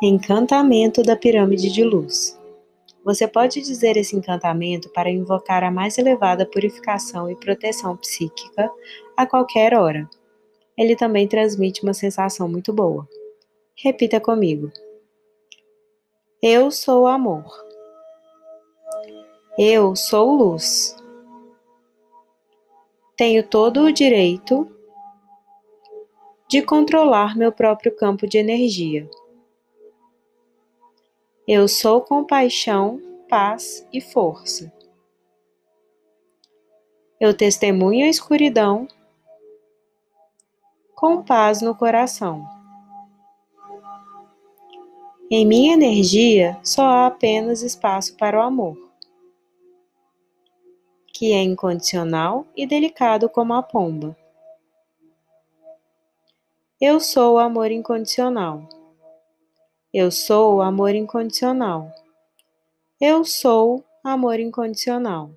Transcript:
Encantamento da pirâmide de luz. Você pode dizer esse encantamento para invocar a mais elevada purificação e proteção psíquica a qualquer hora. Ele também transmite uma sensação muito boa. Repita comigo. Eu sou amor. Eu sou luz. Tenho todo o direito de controlar meu próprio campo de energia. Eu sou compaixão, paz e força. Eu testemunho a escuridão com paz no coração. Em minha energia só há apenas espaço para o amor, que é incondicional e delicado como a pomba. Eu sou o amor incondicional. Eu sou amor incondicional. Eu sou amor incondicional.